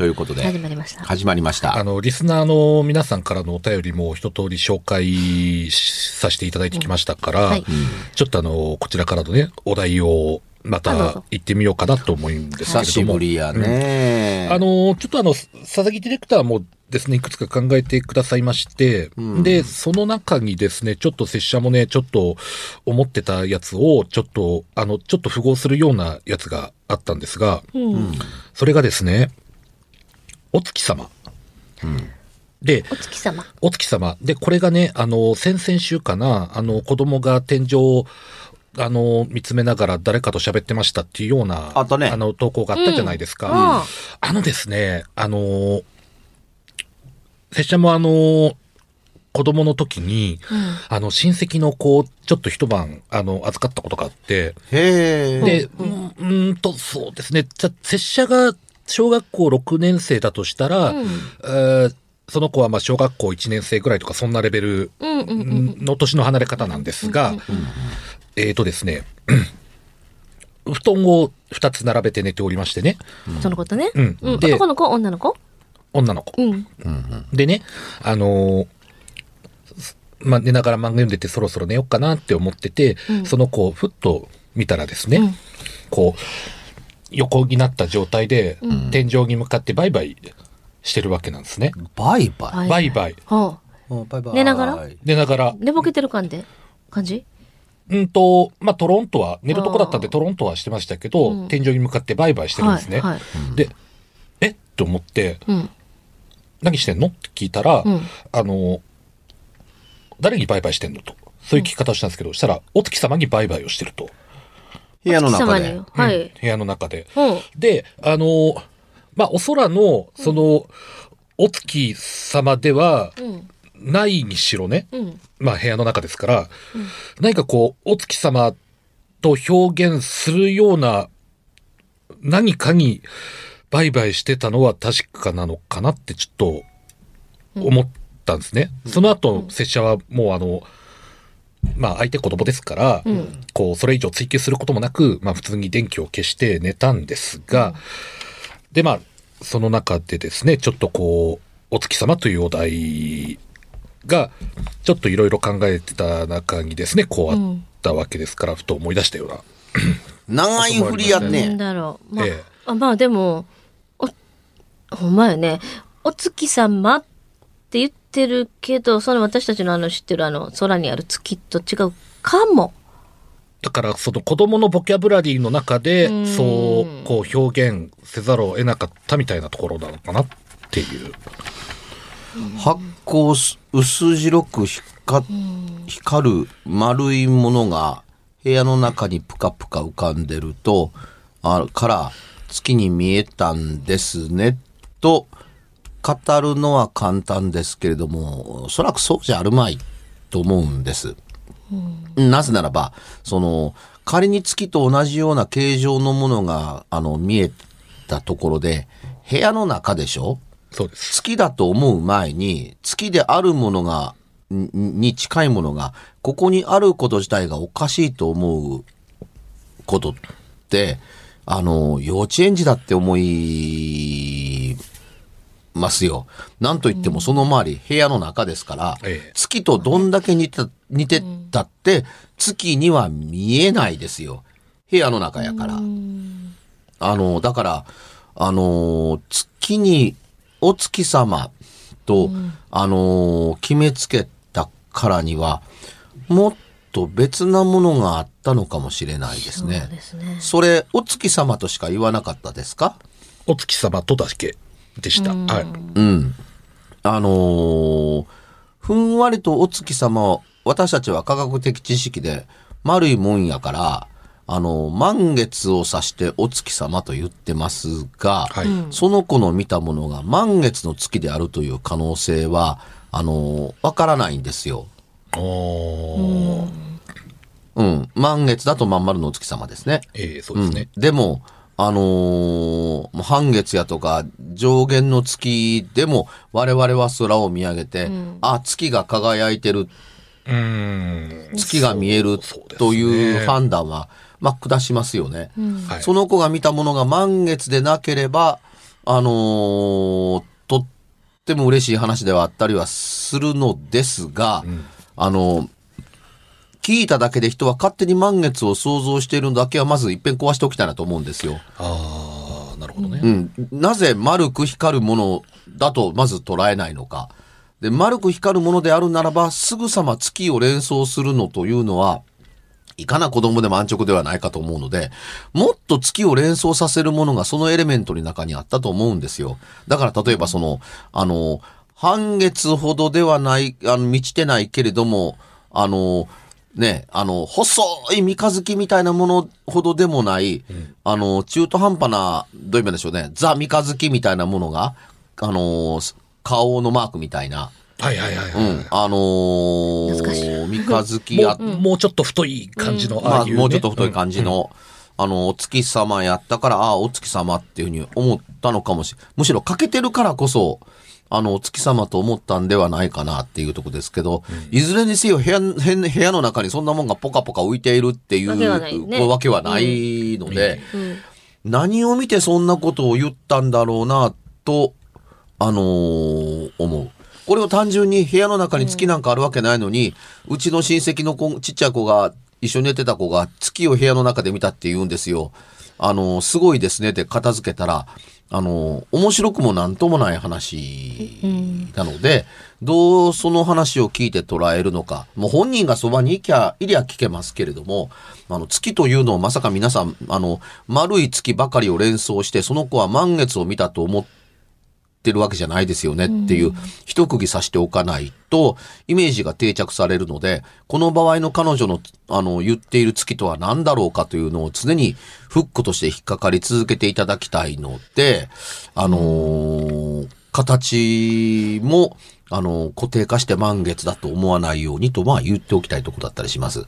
ということで始まりました。始まりましたあの、リスナーの皆さんからのお便りも一通り紹介させていただいてきましたから、はいちょっとあの、こちらからのね、お題をまたぞ行ってみようかなと思うんですけれ久ども。しぶりやね、あの、ちょっとあの、佐々木ディレクターもですね、いくつか考えてくださいまして、で、その中にですね、ちょっと拙者もね、ちょっと思ってたやつを、ちょっと、あの、ちょっと符合するようなやつがあったんですが、うん。それがですね、お月様。で、お月様。お月様。で、これがね、あの、先々週かな、あの、子供が天井を、あの、見つめながら誰かと喋ってましたっていうような、あねの、投稿があったじゃないですか。うんああのですね、あの、拙者もあの、子供の時に、あの、親戚の子をちょっと一晩、あの、預かったことがあって、へえで、うん、うーんと、そうですね。じゃ、拙者が小学校6年生だとしたら、えーその子はまあ小学校1年生ぐらいとかそんなレベルうんうんうん。の年の離れ方なんですが、えーとですね、布団を2つ並べて寝ておりましてね、そのことね。うん。男の子女の子？女の子。うん。でね、あのーすまあ、寝ながら漫画読んでてそろそろ寝ようかなって思ってて、その子をふっと見たらですね、うん。こう、横になった状態で、天井に向かってバイバイしてるわけなんですね。バイバイ、はいバイバイ。はあ。うんバイバイ寝ながら？寝ながら、寝ぼけてる感じ？感じ？うんと、まあ、トロンとは、寝るとこだったんでトロンとはしてましたけど、うん天井に向かってバイバイしてるんですね。はいはいで、え？っと思って、うん。何してんの？って聞いたら、うんあの、誰にバイバイしてんのと。そういう聞き方をしたんですけど、したら、お月様にバイバイをしてると。部屋の中ではい。うん部屋の中で。うん。で、あの、まあ、お空の、その、お月様ではうん。ないにしろね、うん。まあ、部屋の中ですから、何かこう、お月様と表現するような何かにバイバイしてたのは確かなのかなってちょっと思ったんですね。その後、拙者はもうあの、まあ相手子供ですから、んこう、それ以上追求することもなく、まあ普通に電気を消して寝たんですが、でまあ、その中でですね、ちょっとこう、お月様というお題が、ちょっといろいろ考えてた中にですね、こうあったわけですから、ふと思い出したような。長い振りやなんねだろう。まあ、ええあまあでも、お、ほんまやね。お月様って言ってるけど、その私たちのあの知ってるあの空にある月と違うかも。だから、その子供のボキャブラリーの中でうん、そう、こう表現せざるを得なかったみたいなところなのかなっていう。発光す薄白く光光る丸いものが部屋の中にプカプカ浮かんでるとあから月に見えたんですねと語るのは簡単ですけれどもおそらくそうじゃあるまいと思うんです。なぜならばその仮に月と同じような形状のものがあの見えたところで部屋の中でしょ？そうです。月だと思う前に、月であるものが、にに近いものが、ここにあること自体がおかしいと思うことって、あの、幼稚園児だって思いますよ。なんといってもその周り、部屋の中ですから、ええ月とどんだけ似て似てたって、月には見えないですよ。部屋の中やから。あの、だから、あの、月に、お月様と、あの、決めつけたからには、もっと別なものがあったのかもしれないですね。そうですね。それ、お月様としか言わなかったですか？お月様とだけでした。はい。うん。あのーふんわりとお月様を、私たちは科学的知識で丸いもんやから、あの、満月を指してお月様と言ってますが、はいその子の見たものが満月の月であるという可能性は、あのーわからないんですよ。うん。満月だとまん丸のお月様ですね。ええそうですね。でも、あのーもう半月やとか上限の月でも我々は空を見上げて、あ、月が輝いてる、うーん。月が見えるという判断は、まあ、下しますよね。はい。その子が見たものが満月でなければ、あのーとっても嬉しい話ではあったりはするのですが、あのー聞いただけで人は勝手に満月を想像しているのだけはまず一遍壊しておきたいなと思うんですよ。ああ、なるほどね。うん。なぜ丸く光るものだとまず捉えないのか。で、丸く光るものであるならば、すぐさま月を連想するのというのは、いかな子供でも安直ではないかと思うので、もっと月を連想させるものがそのエレメントの中にあったと思うんですよ。だから例えばその、あの、半月ほどではない、あの、満ちてないけれども、あの、ね、あの、細い三日月みたいなものほどでもない、あの、中途半端な、どういう意味でしょうね、ザ三日月みたいなものが、あの、顔のマークみたいな、はいはいはい、はいうん、あのー三日月やもう、もうちょっと太い感じの、まあ、ああいう、ね。もうちょっと太い感じの、あの、お月様やったから、ああ、お月様っていうふうに思ったのかもしれむしろ欠けてるからこそ、あの、お月様と思ったんではないかなっていうところですけど、いずれにせよ部屋、部屋の中にそんなもんがポカポカ浮いているっていうわけはないので、何を見てそんなことを言ったんだろうな、と、あのー思う。これを単純に部屋の中に月なんかあるわけないのに、うちの親戚の子、ちっちゃい子が、一緒に寝てた子が月を部屋の中で見たって言うんですよ。あのすごいですねって片付けたら、あの面白くもなんともない話なので、どうその話を聞いて捉えるのか。もう本人がそばにいきゃ、いりゃ聞けますけれども、あの、月というのをまさか皆さん、あの、丸い月ばかりを連想して、その子は満月を見たと思ってるわけじゃないですよねっていう、一釘刺しておかないと、イメージが定着されるので、この場合の彼女の、あの、言っている月とは何だろうかというのを常にフックとして引っかかり続けていただきたいので、あのー形も、あの、固定化して満月だと思わないようにと、まあ言っておきたいところだったりします。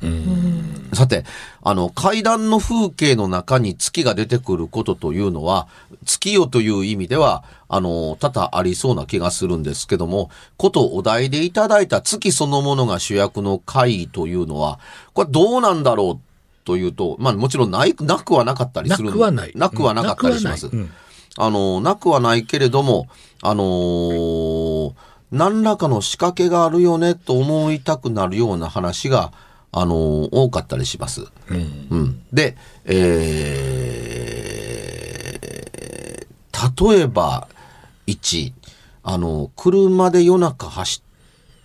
さて、あの、階段の風景の中に月が出てくることというのは、月夜という意味では、あの、多々ありそうな気がするんですけども、ことお題でいただいた月そのものが主役の回というのは、これどうなんだろうというと、まあもちろんない、なくはなかったりなする。くはない。なくはなかったりします。うんあの、なくはないけれども、あのー何らかの仕掛けがあるよねと思いたくなるような話が、あのー多かったりします。うんうん。で、えー、例えば、1、あの、車で夜中走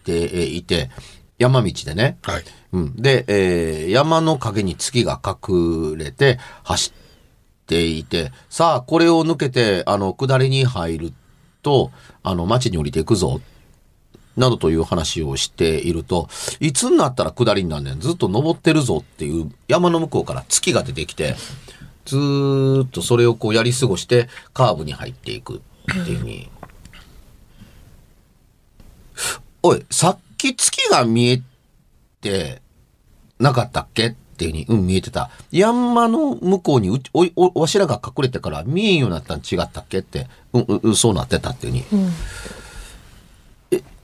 っていて、山道でね、はい。うん。で、えー山の陰に月が隠れて走っていて、さあ、これを抜けて、あの、下りに入ると、あの、町に降りていくぞ。などという話をしていると、いつになったら下りになんねん。ずっと登ってるぞっていう山の向こうから月が出てきて、ずっとそれをこうやり過ごしてカーブに入っていくっていうふうに。おい、さっき月が見えてなかったっけっていうふうに、うん、見えてた。山の向こうにおおわしらが隠れてから見えんようになったん違ったっけって、うん、うん、そうなってたっていうふうに。うん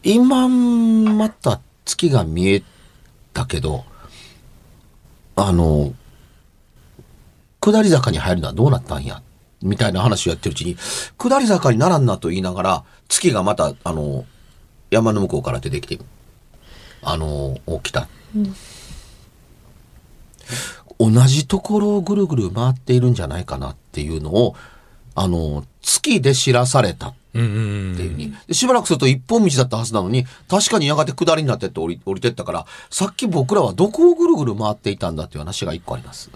今また月が見えたけど、あの、下り坂に入るのはどうなったんやみたいな話をやってるうちに、下り坂にならんなと言いながら、月がまた、あの、山の向こうから出てきて、あの、来た。同じところをぐるぐる回っているんじゃないかなっていうのを、あの、月で知らされたうんうんっていうふうに。でしばらくすると一本道だったはずなのに、確かにやがて下りになってって降り降りてったから、さっき僕らはどこをぐるぐる回っていたんだっていう話が一個あります。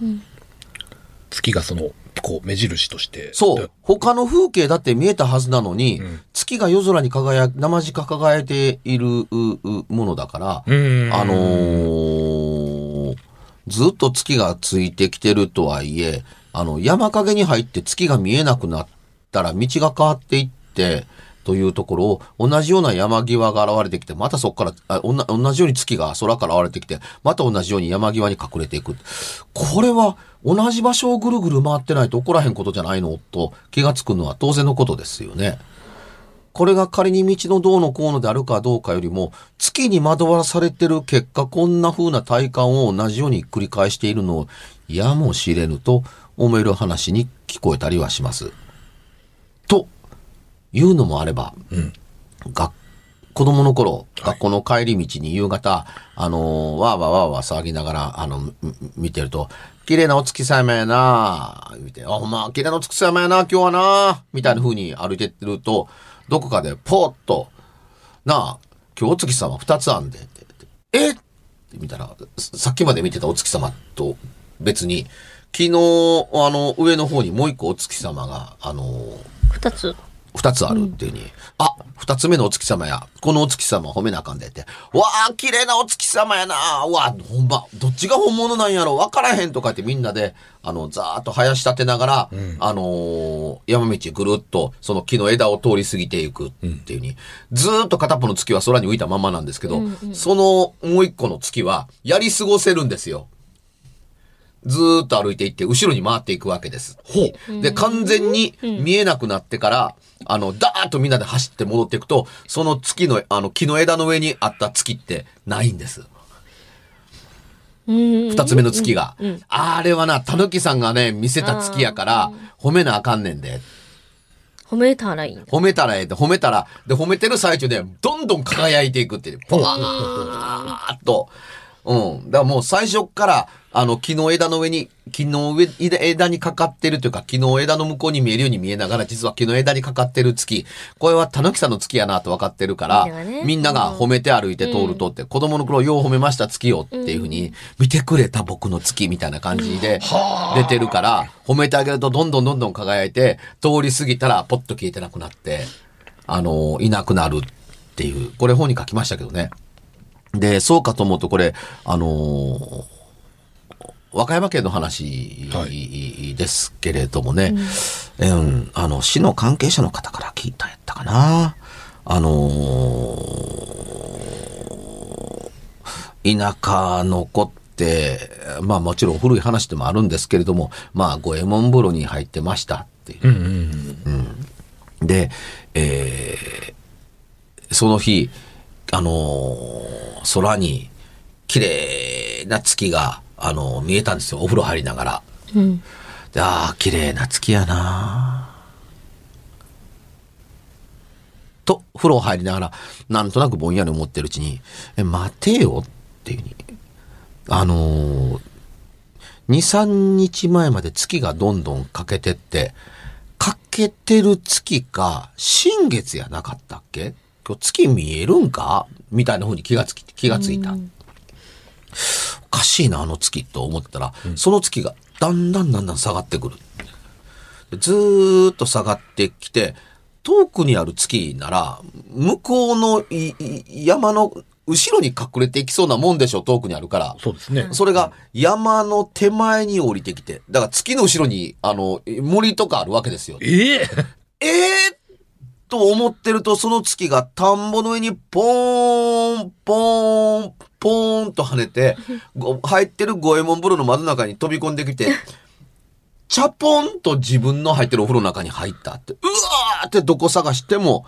月がその、こう、目印として。そう。他の風景だって見えたはずなのに、ん月が夜空に輝、生地か輝いているううものだから、うん。あのーずっと月がついてきてるとはいえ、あの、山陰に入って月が見えなくなったら道が変わっていって、というところを、同じような山際が現れてきて、またそこから、あ同じように月が空から現れてきて、また同じように山際に隠れていく。これは、同じ場所をぐるぐる回ってないと起こらへんことじゃないのと気がつくのは当然のことですよね。これが仮に道のどうのこうのであるかどうかよりも、月に惑わされてる結果、こんな風な体感を同じように繰り返しているのを、やもしれぬと思える話に聞こえたりはします。というのもあれば、学子供の頃、学校の帰り道に夕方、あのーわーわーわーわー騒ぎながら、あの、み見てると、綺麗なお月様やな言うて、あ、ほんま、綺麗なお月様やな今日はなみたいな風に歩いてってると、どこかでポーッと、なあ、今日お月様二つあんで、えって見たら、ささっきまで見てたお月様と別に、昨日、あの、上の方にもう一個お月様が、あのー二つ。二つあるっていうに、あ、二つ目のお月様や、このお月様褒めなあかんでって、わあ、綺麗なお月様やな。うわほんま、どっちが本物なんやろ。わからへんとかってみんなで、あの、ざーっと生やし立てながら、あのー山道ぐるっと、その木の枝を通り過ぎていくっていうに、ずーっと片っぽの月は空に浮いたままなんですけど、そのもう一個の月は、やり過ごせるんですよ。ずーっと歩いていって、後ろに回っていくわけです。ほう。で、完全に見えなくなってから、あの、ダーッとみんなで走って戻っていくと、その月の、あの、木の枝の上にあった月ってないんです。うん。二つ目の月が。あれはな、たぬきさんがね、見せた月やから、褒めなあかんねんで。褒めたらいい。褒めたらええって、褒めたら、で、褒めてる最中で、どんどん輝いていくっていう。ポワーっと。うん。だからもう最初っから、あの、木の枝の上に、木の上、枝枝にかかってるというか、木の枝の向こうに見えるように見えながら、実は木の枝にかかってる月。これはたぬきさんの月やなと分かってるからみんながね、みんなが褒めて歩いて通るとって、子供の頃よう褒めました月よっていうふうに、見てくれた僕の月みたいな感じで出てるから、褒めてあげるとどんどんどんどん輝いて、通り過ぎたらポッと消えてなくなって、あの、いなくなるっていう、これ本に書きましたけどね。で、そうかと思うとこれ、あのー和歌山県の話はですけれどもね、うん、あの、市の関係者の方から聞いたやったかな。あのー田舎の子って、まあもちろん古い話でもあるんですけれども、まあ五右衛門風呂に入ってましたっていう。うんうんで、えーその日、あのー空に綺麗な月が、あのー見えたんですよ。お風呂入りながら。うん。で、ああ、綺麗な月やなと、風呂入りながら、なんとなくぼんやり思ってるうちに、え、待てよっていうに。あのー、2、3日前まで月がどんどん欠けてって、欠けてる月か、新月やなかったっけ今日月見えるんか？みたいな風に気がつき、気がついた。おかしいな、あの月と思ったら、その月がだんだんだんだん下がってくる。でずーっと下がってきて、遠くにある月なら、向こうの山の後ろに隠れていきそうなもんでしょ、遠くにあるから。そうですね。それが山の手前に降りてきて、だから月の後ろに、あの、森とかあるわけですよ。ええええと思ってると、その月が田んぼの上にポーン、ポーン、ポポーンと跳ねて、ご入ってる五右衛門風呂の窓の中に飛び込んできて、チャポンと自分の入ってるお風呂の中に入ったって、うわーってどこ探しても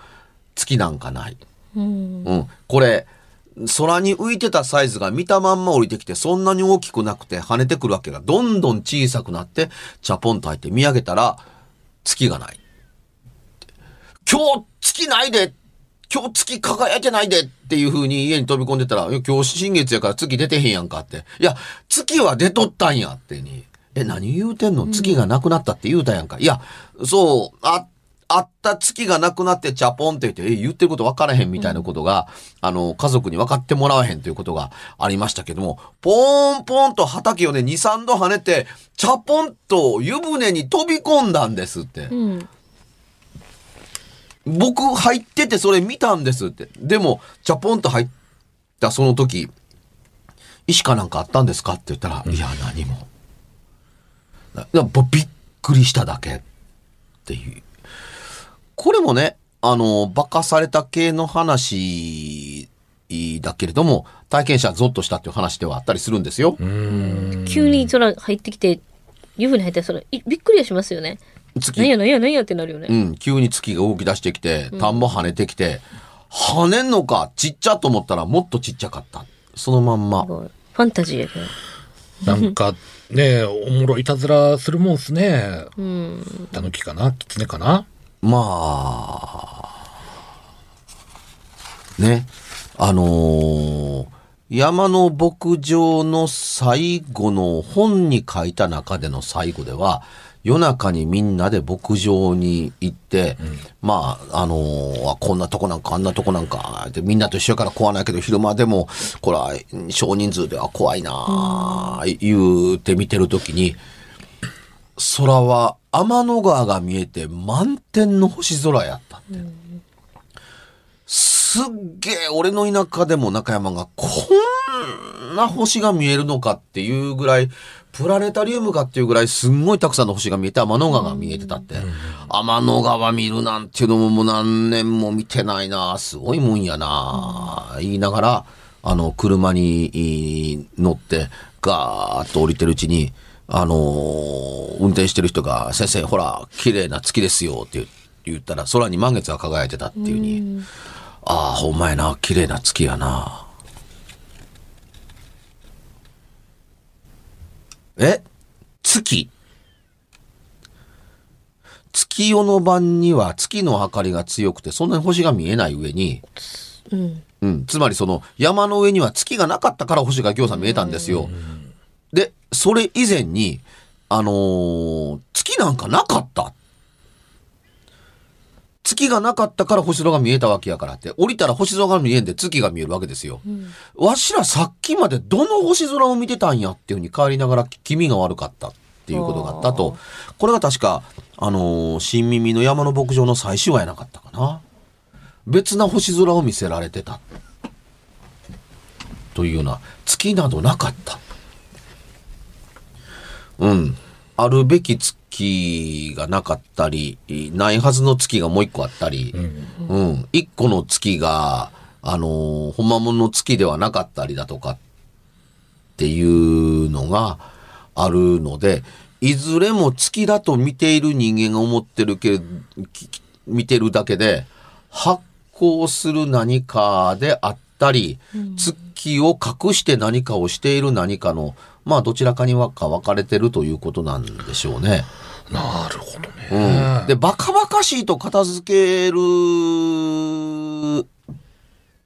月なんかない。うん。うん。これ、空に浮いてたサイズが見たまんま降りてきて、そんなに大きくなくて跳ねてくるわけが、どんどん小さくなって、チャポンと入って見上げたら、月がない。今日月ないで今日月輝いてないでっていう風に家に飛び込んでたら、今日新月やから月出てへんやんかって。いや、月は出とったんやってに。え、何言うてんの？月がなくなったって言うたやんか。いや、そう、あ、あった月がなくなってチャポンって言って、え、言ってること分からへんみたいなことが、あの、家族に分かってもらわへんということがありましたけども、ポーンポーンと畑をね、2、3度跳ねて、チャポンと湯船に飛び込んだんですって。うん。僕入っててそれ見たんですって。でも、チャポンと入ったその時、石かなんかあったんですかって言ったら、いや、何も。びっくりしただけっていう。これもね、あの、化かされた系の話だけれども、体験者ゾッとしたっていう話ではあったりするんですよ。急に空入ってきて、湯船入ったらそれ、いびっくりはしますよね。月なんやなんやなんやってなるよね。うん、急に月が動き出してきて、田んぼ跳ねてきて、跳ねんのか、ちっちゃと思ったらもっとちっちゃかった。そのまんますごいファンタジーやけど。なんかね、おもろいたずらするもんすね。うん。タヌキかな？狐かな？まあ、ね、あのー山の牧場の最後の本に書いた中での最後では、夜中にみんなで牧場に行って、まあ、あのーあこんなとこなんかあんなとこなんか、ってみんなと一緒やから怖ないけど、昼間でも、これは少人数では怖いなあ言うて見てるときに、空は天の川が見えて満天の星空やったって。すっげえ俺の田舎でも中山がこんな星が見えるのかっていうぐらい、プラネタリウムかっていうぐらいすんごいたくさんの星が見えて天の川が見えてたって。天の川見るなんていうのももう何年も見てないなすごいもんやな言いながら、あの、車に乗ってガーッと降りてるうちに、あのー運転してる人が、先生、ほら、綺麗な月ですよって言ったら、空に満月が輝いてたっていうに、ああ、ほんまやな、綺麗な月やな。え？月月夜の晩には月の明かりが強くて、そんなに星が見えない上に、うん。うん、つまりその山の上には月がなかったから星がぎょうさん見えたんですよ。で、それ以前に、あのー月なんかなかった。月がなかったから星空が見えたわけやからって、降りたら星空が見えんで月が見えるわけですよ。わしらさっきまでどの星空を見てたんやっていうふうに帰りながら気味が悪かったっていうことがあったと。これが確か、あのー新耳の山の牧場の最終話やなかったかな。別な星空を見せられてた。というような月などなかった。うん。あるべき月がなかったり、ないはずの月がもう一個あったり、うん。一個の月が、あのー、ほんまものの月ではなかったりだとかっていうのがあるので、いずれも月だと見ている人間が思ってるけ見てるだけで、発光する何かであったり、月を隠して何かをしている何かの、まあどちらかにはか分かれてるということなんでしょうね。なるほどね。うん。で、バカバカしいと片付ける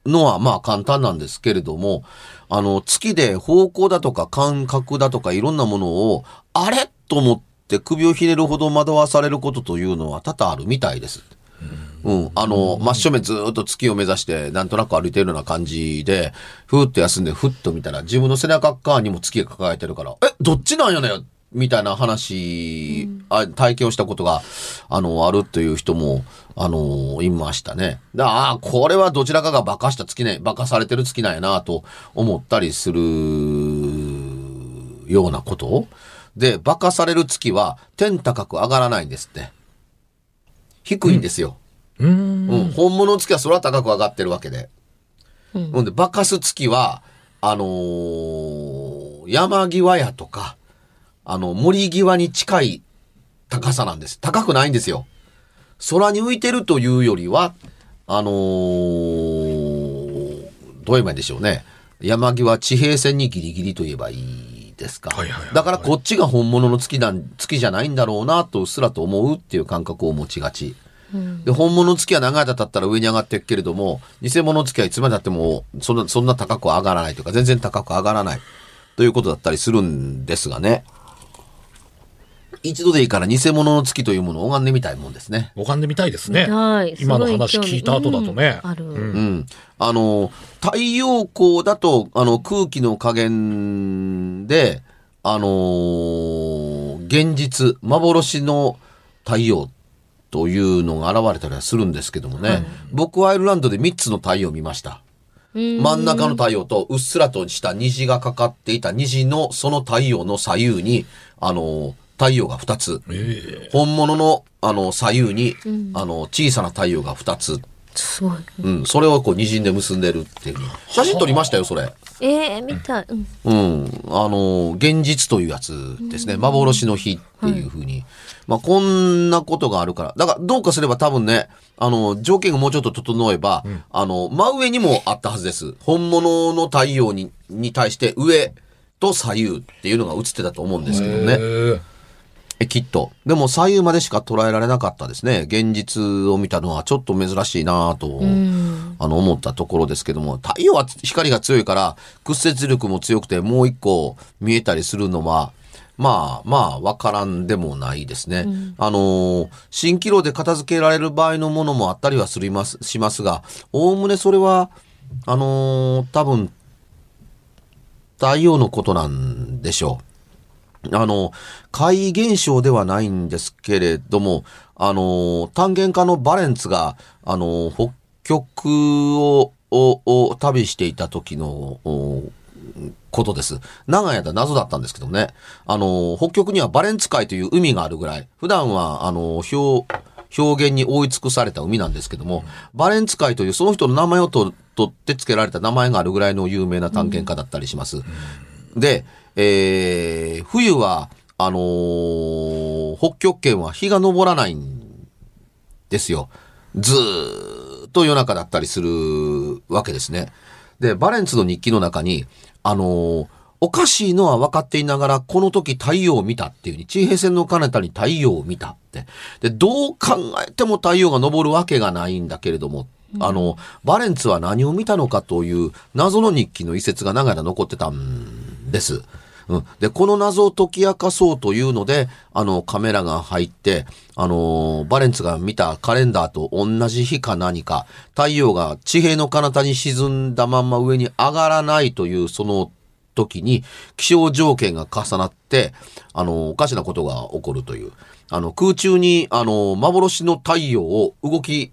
のはまあ簡単なんですけれども、あの、月で方向だとか感覚だとかいろんなものを、あれと思って首をひねるほど惑わされることというのは多々あるみたいです。うん。あの、真正面ずーっと月を目指して、なんとなく歩いてるような感じで、ふーっと休んで、ふっと見たら、自分の背中側にも月が抱えてるから、え、どっちなんやねんみたいな話、あ体験をしたことが、あの、あるという人も、あの、いましたね。だああ、これはどちらかが化かした月ね、化かされてる月なんやなと思ったりするようなことで、化かされる月は天高く上がらないんですって。低いんですよ。うん。うん、本物の月は空高く上がってるわけで。うんほんで、化かす月は、あのー山際やとか、あの、森際に近い高さなんです。高くないんですよ。空に浮いてるというよりは、あのーどう言えばいいんでしょうね。山際地平線にギリギリと言えばいいですか。だからこっちが本物の月なん、月じゃないんだろうなとうっすらと思うっていう感覚を持ちがち。で、本物の月は長い間経ったら上に上がっていくけれども、偽物の月はいつまで経っても、そんな、そんな高くは上がらないというか、全然高く上がらない。ということだったりするんですがね。一度でいいから偽物の月というものを拝んでみたいもんですね。拝んでみたいですね。はい今の話聞いた後だとね。うんあるうんうん。あの、太陽光だと、あの、空気の加減で、あのー現実、幻の太陽というのが現れたりはするんですけどもね、僕はアイルランドで3つの太陽を見ました。真ん中の太陽とうっすらとした虹がかかっていた虹のその太陽の左右に、あの、太陽が2つ。ええ本物の、あの、左右に、あの、小さな太陽が2つ。すごい。うん。それをこう、虹で結んでるっていう。写真撮りましたよ、それ。えー、見たい。うん。うん。あの、現実というやつですね。幻の日っていうふうに。まあ、こんなことがあるから。だから、どうかすれば多分ね、あの、条件がもうちょっと整えば、あの、真上にもあったはずです。本物の太陽に、に対して上と左右っていうのが映ってたと思うんですけどね。ええきっと。でも左右までしか捉えられなかったですね。現実を見たのはちょっと珍しいなぁと、あの、思ったところですけども、太陽は光が強いから、屈折力も強くてもう一個見えたりするのは、まあまあ、わからんでもないですね。あのー蜃気楼で片付けられる場合のものもあったりはするますしますが、おおむねそれは、あのー多分、太陽のことなんでしょう。あの、怪異現象ではないんですけれども、あの、単元化のバレンツが、あの、北極を、を、を旅していた時の、おことです。長い間謎だったんですけどね。あの、北極にはバレンツ海という海があるぐらい、普段は、あの、表、表現に覆い尽くされた海なんですけども、バレンツ海というその人の名前をと取って付けられた名前があるぐらいの有名な探検家だったりします。で、えー冬は、あのー北極圏は日が昇らないんですよ。ずーっと夜中だったりするわけですね。で、バレンツの日記の中に、あのーおかしいのは分かっていながら、この時太陽を見たっていうに、地平線の彼方に太陽を見たって。で、どう考えても太陽が昇るわけがないんだけれども、あの、バレンツは何を見たのかという謎の日記の遺説が長い間残ってたんです。うん。で、この謎を解き明かそうというので、あの、カメラが入って、あの、バレンツが見たカレンダーと同じ日か何か、太陽が地平の彼方に沈んだまんま上に上がらないという、その時に気象条件が重なって、あの、おかしなことが起こるという。あの、空中に、あの、幻の太陽を動き、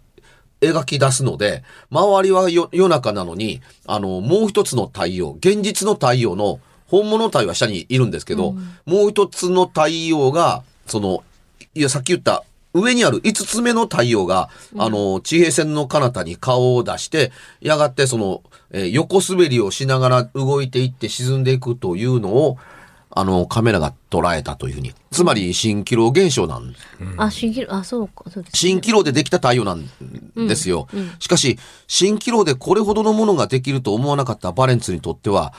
描き出すので、周りは夜中なのに、あの、もう一つの太陽、現実の太陽の、本物の太陽は下にいるんですけど、もう一つの太陽が、その、いや、さっき言った、上にある五つ目の太陽が、あの、地平線の彼方に顔を出して、やがてその、えー横滑りをしながら動いていって沈んでいくというのを、あの、カメラが捉えたというふうに。つまり、蜃気楼現象なん。あ、蜃気楼、あ、そうか、そうです。蜃気楼でできた太陽なんですよ。しかし、蜃気楼でこれほどのものができると思わなかったバレンツにとっては、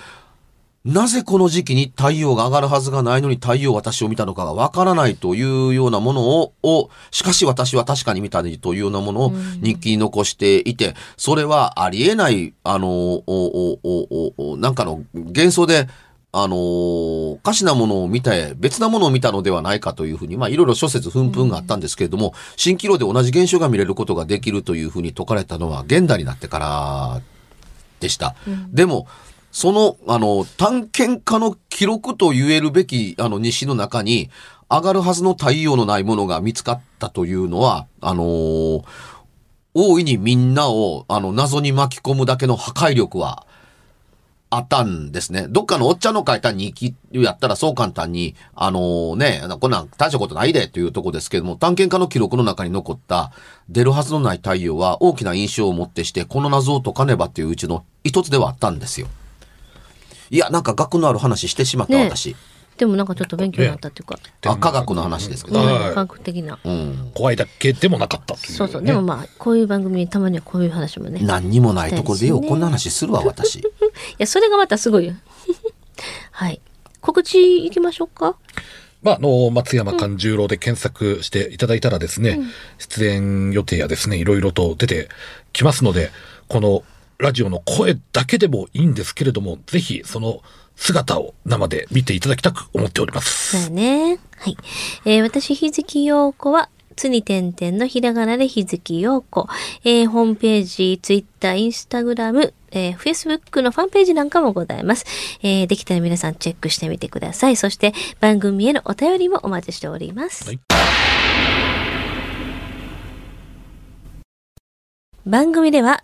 なぜこの時期に太陽が上がるはずがないのに太陽私を見たのかがわからないというようなものを、をしかし私は確かに見たというようなものを日記に残していて、それはありえない、あの、おおおおおなんかの幻想で、あのおかしなものを見て、別なものを見たのではないかというふうに、まあ、いろいろ諸説紛々があったんですけれども、蜃気楼で同じ現象が見れることができるというふうに説かれたのは、現代になってからでした。でも、その、あの、探検家の記録と言えるべき、あの、西の中に、上がるはずの太陽のないものが見つかったというのは、あのー大いにみんなを、あの、謎に巻き込むだけの破壊力は、あったんですね。どっかのおっちゃんの書いた日記やったらそう簡単に、あのね、こんなん大したことないでというとこですけども、探検家の記録の中に残った出るはずのない太陽は大きな印象をもってして、この謎を解かねばっていううちの一つではあったんですよ。いや、なんか学のある話してしまった、ね私。でもなんかちょっと勉強になったっていうか、あ、科学の話ですけどうんね。はい科学的な。うん。怖いだけでもなかったという、ね。そうそう。でもまあ、こういう番組にたまにはこういう話もね。い何にもないところでようねこんな話するわ、私。や、それがまたすごいよ。はい。告知いきましょうか？まあ、あの、松山勘十郎で検索していただいたらですね、出演予定やですね、いろいろと出てきますので、このラジオの声だけでもいいんですけれども、ぜひその姿を生で見ていただきたく思っております。そうやね。はい。えー私、日月陽子は、つに点々のひらがなで日月陽子。えーホームページ、ツイッター、インスタグラム、えー、フェイスブックのファンページなんかもございます。えーできたら皆さんチェックしてみてください。そして、番組へのお便りもお待ちしております。はい番組では、